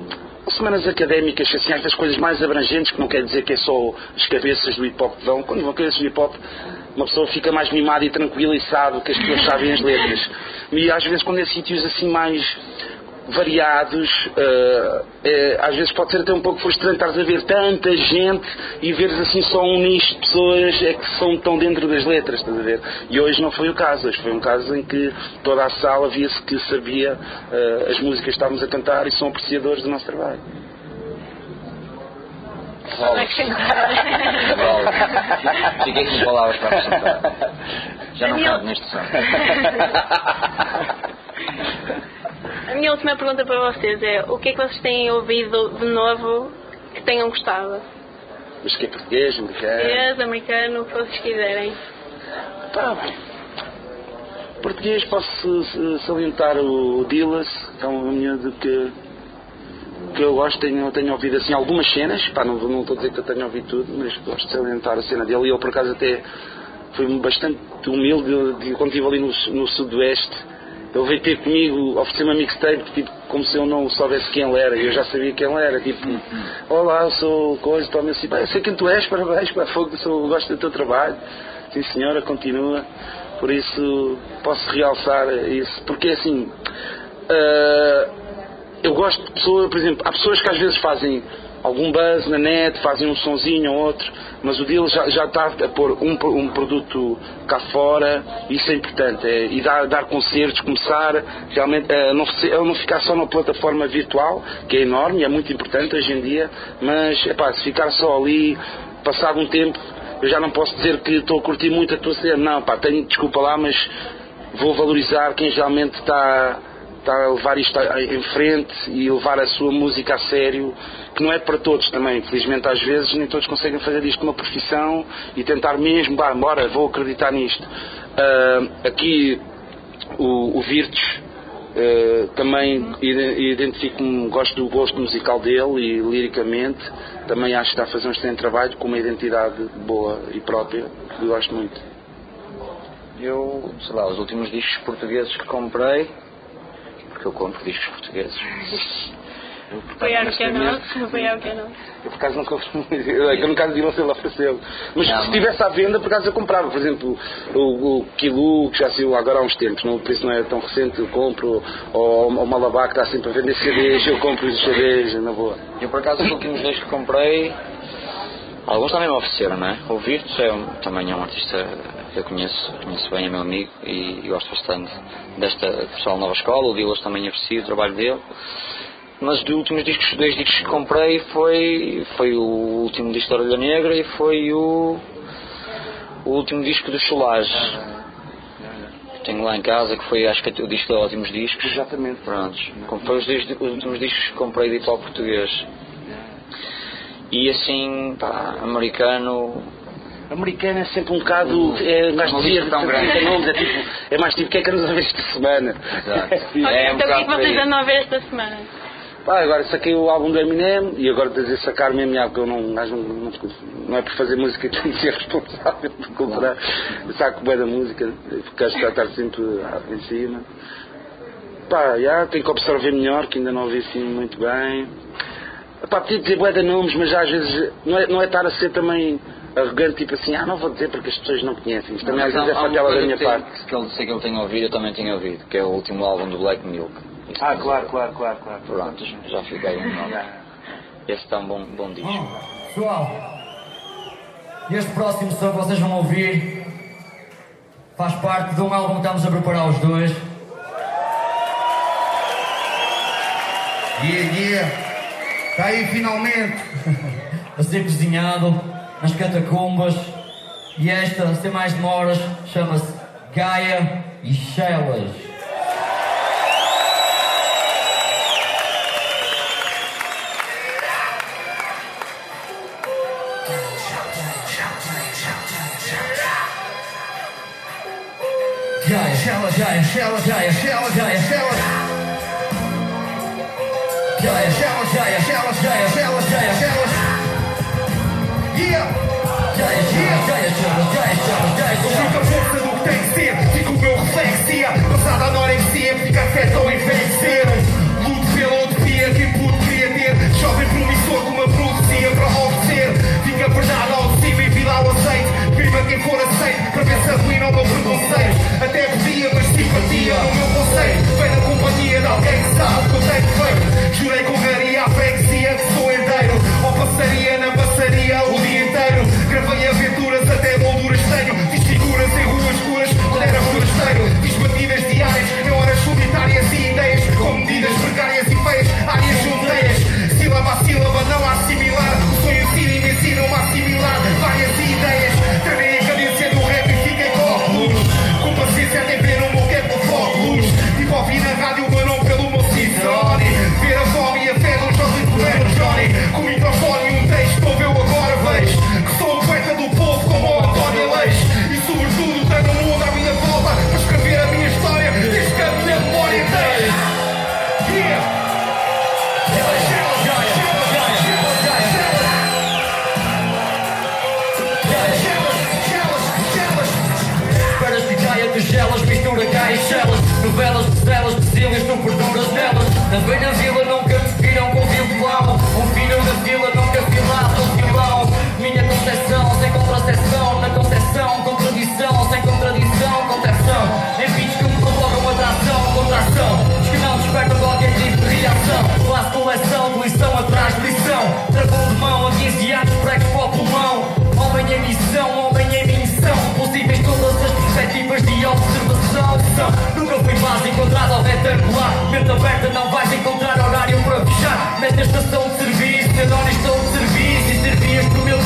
semanas académicas, assim, estas coisas mais abrangentes, que não quer dizer que é só as cabeças do hip hop que vão. Quando vão cabeças do hip hop, uma pessoa fica mais mimada e tranquila e sabe que as pessoas sabem as letras. E às vezes quando é sítios assim mais variados, eh, às vezes pode ser até um pouco frustrante estares a ver tanta gente e veres assim só um nicho de pessoas é que são tão dentro das letras, estás a ver? E hoje não foi o caso, hoje foi um caso em que toda a sala via-se que sabia eh, as músicas que estávamos a cantar e são apreciadores do nosso trabalho. Fiquei sem palavras para acrescentar. Já não canto neste som. A minha última pergunta para vocês é: o que é que vocês têm ouvido de novo que tenham gostado? Mas que é português, americano. Português, americano, o que vocês quiserem. Tá. Português posso salientar o Dillas, que é um miúdo que, que eu gosto, tenho, tenho ouvido assim algumas cenas, pá, não, não estou a dizer que eu tenho ouvido tudo, mas gosto de salientar a cena dele e ele por acaso até foi bastante humilde de- quando estive ali no, no sudoeste. Ele veio ter comigo, oferecer-me uma mixtape, tipo, como se eu não soubesse quem ele era. Eu já sabia quem ele era. Tipo, olá, eu sou coisa, tome assim, eu sei quem tu és, parabéns, pá, fogo, sou, gosto do teu trabalho. Sim senhora, continua. Por isso posso realçar isso. Porque assim, ah, eu gosto de pessoas, por exemplo, há pessoas que às vezes fazem algum buzz na net, fazem um sonzinho ou outro, mas o deal já, já está a pôr um, um produto cá fora, isso é importante, é, e dar, dar concertos, começar realmente a não, não ficar só na plataforma virtual, que é enorme é muito importante hoje em dia, mas epá, se ficar só ali, passado um tempo, eu já não posso dizer que estou a curtir muito a tua cena, não, pá, tenho, desculpa lá, mas vou valorizar quem realmente está está a levar isto em frente e levar a sua música a sério, que não é para todos também. Felizmente, às vezes, nem todos conseguem fazer disto uma profissão e tentar mesmo, bah, bora, vou acreditar nisto. Ah, aqui, o, o Virtus. ah, também ide- identifico-me, gosto do gosto musical dele e liricamente também acho que está a fazer um excelente trabalho com uma identidade boa e própria que gosto muito. Eu, sei lá, os últimos discos portugueses que comprei, eu compro discos portugueses. Apoiar o que é nosso, apoiar o que é nosso. Eu por acaso nunca é eu no caso de você ele ofereceu. Mas Não, se estivesse à venda, por acaso eu comprava. Por exemplo, o, o Kilu, que já saiu agora há uns tempos, não, por isso não é tão recente, eu compro. Ou o Malabar, que está sempre a vender CDs, eu compro os CDs, na boa. Eu por acaso os últimos dois que comprei, alguns também me ofereceram, não é? O Virtus é um- também é um artista eu conheço, conheço bem, é meu amigo e, e gosto bastante desta pessoal nova escola, o Dilas também aprecio o trabalho dele. Mas dos últimos discos, dois discos que comprei foi, foi o último disco da Orelha Negra e foi o, o último disco do Solage. Tenho lá em casa que foi acho que o disco de ótimos discos. Exatamente. Prontos. Foi os, os últimos discos que comprei de hop português. E assim, pá, americano. Americano é sempre um bocado. É mais dizia, tão grande. nomes, é, tipo, é mais tipo, o que é que andas a ver esta semana? Exato. Tipo, É então o que é que vocês andam a ver esta semana? Pá, agora saquei o álbum do Eminem e agora de dizer sacar mesmo, já, porque eu não, não, não, não é por fazer música que tenho que ser responsável por comprar. Saco bem da música, porque acho que está a estar sempre em cima. Pá, já, tenho que observar melhor, que ainda não ouvi assim muito bem. Pá, podia dizer bué de nomes, mas às vezes não é, não é estar a ser também arrogante, tipo assim, ah, não vou dizer porque as pessoas não conhecem. Isto também às vezes é fatela da minha parte. Que ele, sei que ele tem ouvido, eu também tenho ouvido, que é o último álbum do Black Milk. Isso Ah, mas claro, claro, claro, claro. Pronto, já fiquei um. Esse está um bom, bom disco. Pessoal, este próximo som que vocês vão ouvir faz parte de um álbum que estamos a preparar os dois. Yeah, yeah. Está aí finalmente a ser cozinhado nas catacumbas. E esta, sem mais demoras, chama-se Gaia e Shellas. Gaia, Shellas, Gaia, Shellas, Gaia, Shellas, Gaia, Shellas. Gaia, Shellas, Gaia, Shellas, Gaia, Shellas, Gaia, Shellas. Quem for aceito, para ver se arruina o meu preconceito. Até podia, mas simpatia reação Faço coleção lição atrás de lição Travou de mão a 15 anos, pregos para o pulmão. Homem em missão, homem em missão. Possíveis todas as perspectivas de observação. São, Nunca fui base encontrado ao retangular. Mente aberta não vais encontrar horário para fechar. Nesta estação de serviço, eu não estou de serviço. E servias pro meu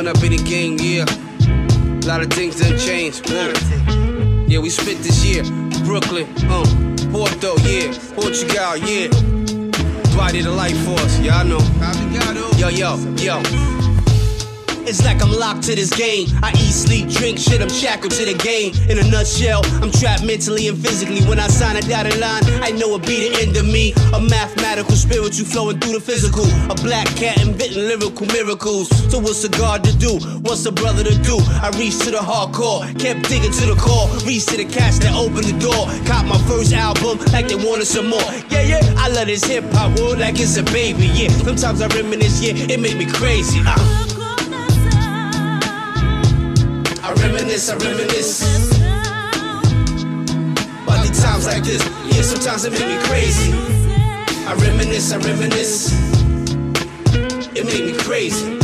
coming up in the game, yeah. A lot of things done changed. Yeah, we spit this year. Brooklyn, uh. Porto, yeah. Portugal, yeah. Body the life force, y'all know. Yo, yo, yo. It's like I'm locked to this game. I eat, sleep, drink, shit, I'm shackled to the game. In a nutshell, I'm trapped mentally and physically. When I sign a dotted line, I know it'll be the end of me. A mathematical spiritual flowing through the physical. A black cat inventing lyrical miracles. So what's a God to do? What's a brother to do? I reached to the hardcore, kept digging to the core. Reached to the cats that opened the door. Caught my first album like they wanted some more. Yeah, yeah, I love this hip hop world like it's a baby. Yeah, sometimes I reminisce, yeah, it make me crazy. Uh. Reminisce, I reminisce. About the times like this, yeah, sometimes it make me crazy. I reminisce, I reminisce. It made me crazy.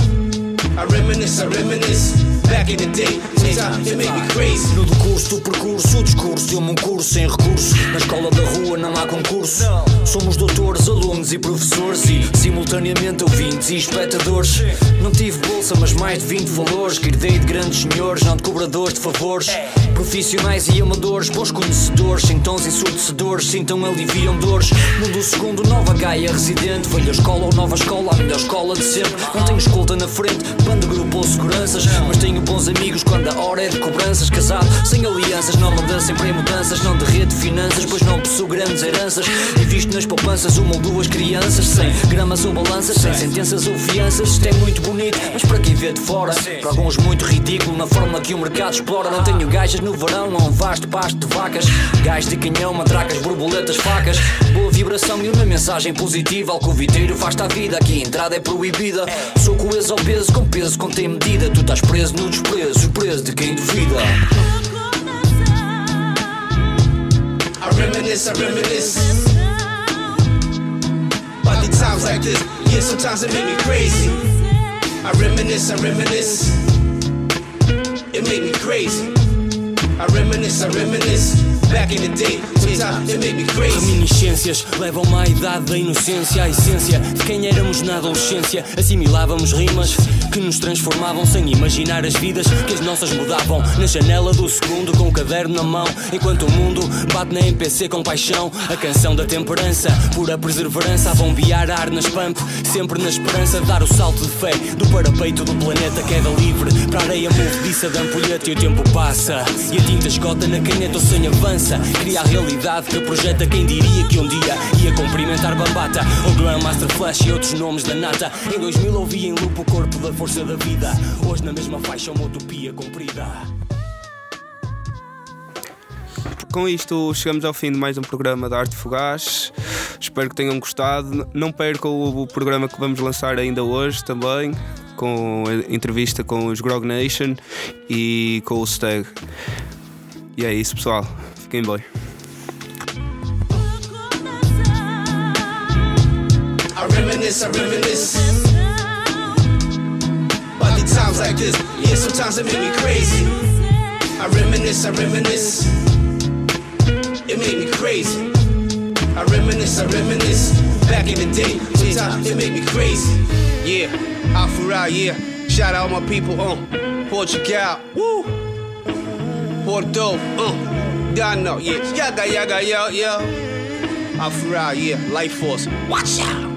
I reminisce, I reminisce. Back in the day, Sometimes it make me crazy. No decurso do percurso, o discurso deu-me um curso sem recurso. Na escola da rua não há concurso. Somos doutores, alunos e professores e simultaneamente ouvintes e espectadores. Não tive bolsa, mas mais de 20 valores que herdei de grandes senhores, não de cobradores de favores. Profissionais e amadores, bons conhecedores, sem tons ensurdecedores, sintam aliviam dores. Mundo segundo, nova Gaia residente, velha escola ou nova escola, a melhor escola de sempre. Não tenho escolta na frente, bando, grupo ou seguranças, mas tenho bons amigos quando a hora é de cobranças. Casado, sem alianças, não me sempre em mudanças, não derreto finanças, pois não possuo grandes heranças. Invisto nas poupanças uma ou duas crianças, sem gramas ou balanças, sem sentenças ou fianças. Isto é muito bonito, mas para quem vê de fora, para alguns muito ridículo na forma que o mercado explora. Não tenho gajas no verão, não um vasto pasto de vacas, gás de canhão, matracas, borboletas, facas. Boa vibração e uma mensagem positiva. Alcoviteiro faz-te a vida, aqui a entrada é proibida. Sou coeso ao peso, com peso contém medida. Tu estás preso no desprezo, o de quem duvida. I reminisce, I reminisce. About the times like this, yeah, sometimes it make me crazy. I reminisce, I reminisce. It made me crazy. I reminisce, I reminisce. Back in the day, Reminiscências levam-me à idade da inocência, à essência de quem éramos na adolescência. Assimilávamos rimas que nos transformavam sem imaginar as vidas que as nossas mudavam. Na janela do segundo, com o caderno na mão, enquanto o mundo bate na MPC com paixão. A canção da temperança, pura perseverança, a bombear ar nas pump, sempre na esperança de dar o salto de fé do parapeito do planeta, queda livre para a areia movediça da ampulheta. E o tempo passa e a tinta esgota na caneta, o sonho avança. Cria a realidade que projeta quem diria que um dia ia cumprimentar Bambata ou Grandmaster Flash e outros nomes da nata. Em 2000 ouvi em loop o corpo da força da vida. Hoje na mesma faixa uma utopia cumprida. Com isto chegamos ao fim de mais um programa da Arte Fugaz. Espero que tenham gostado. Não percam o programa que vamos lançar ainda hoje também, com a entrevista com os Grog Nation e com o Stag. E é isso, pessoal. Fiquem bem. Reminisce, I reminisce. About the times like this, yeah, sometimes it make me crazy. I reminisce, I reminisce. It made me crazy. I reminisce, I reminisce. Back in the day, sometimes it made me crazy. Yeah, Afura, yeah. Shout out my people, um, Portugal, woo. Porto, um, Dano, yeah. Yaga, yaga, yo, yo. Afura, yeah. Life Force, watch out.